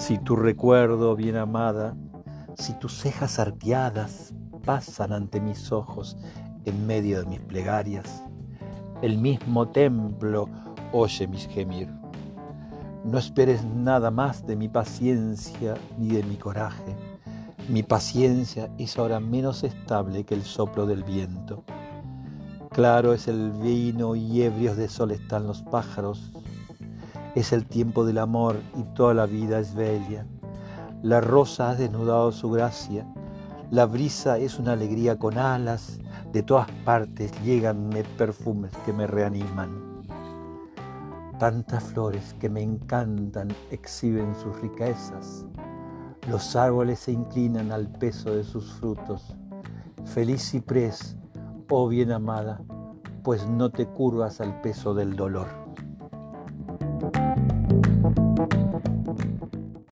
Si tu recuerdo, bien amada, si tus cejas arqueadas pasan ante mis ojos en medio de mis plegarias, el mismo templo oye mis gemir. No esperes nada más de mi paciencia ni de mi coraje. Mi paciencia es ahora menos estable que el soplo del viento. Claro es el vino y ebrios de sol están los pájaros. Es el tiempo del amor y toda la vida es bella. La rosa ha desnudado su gracia. La brisa es una alegría con alas. De todas partes llegan perfumes que me reaniman. Tantas flores que me encantan exhiben sus riquezas. Los árboles se inclinan al peso de sus frutos. Feliz ciprés oh bien amada, pues no te curvas al peso del dolor. Bye.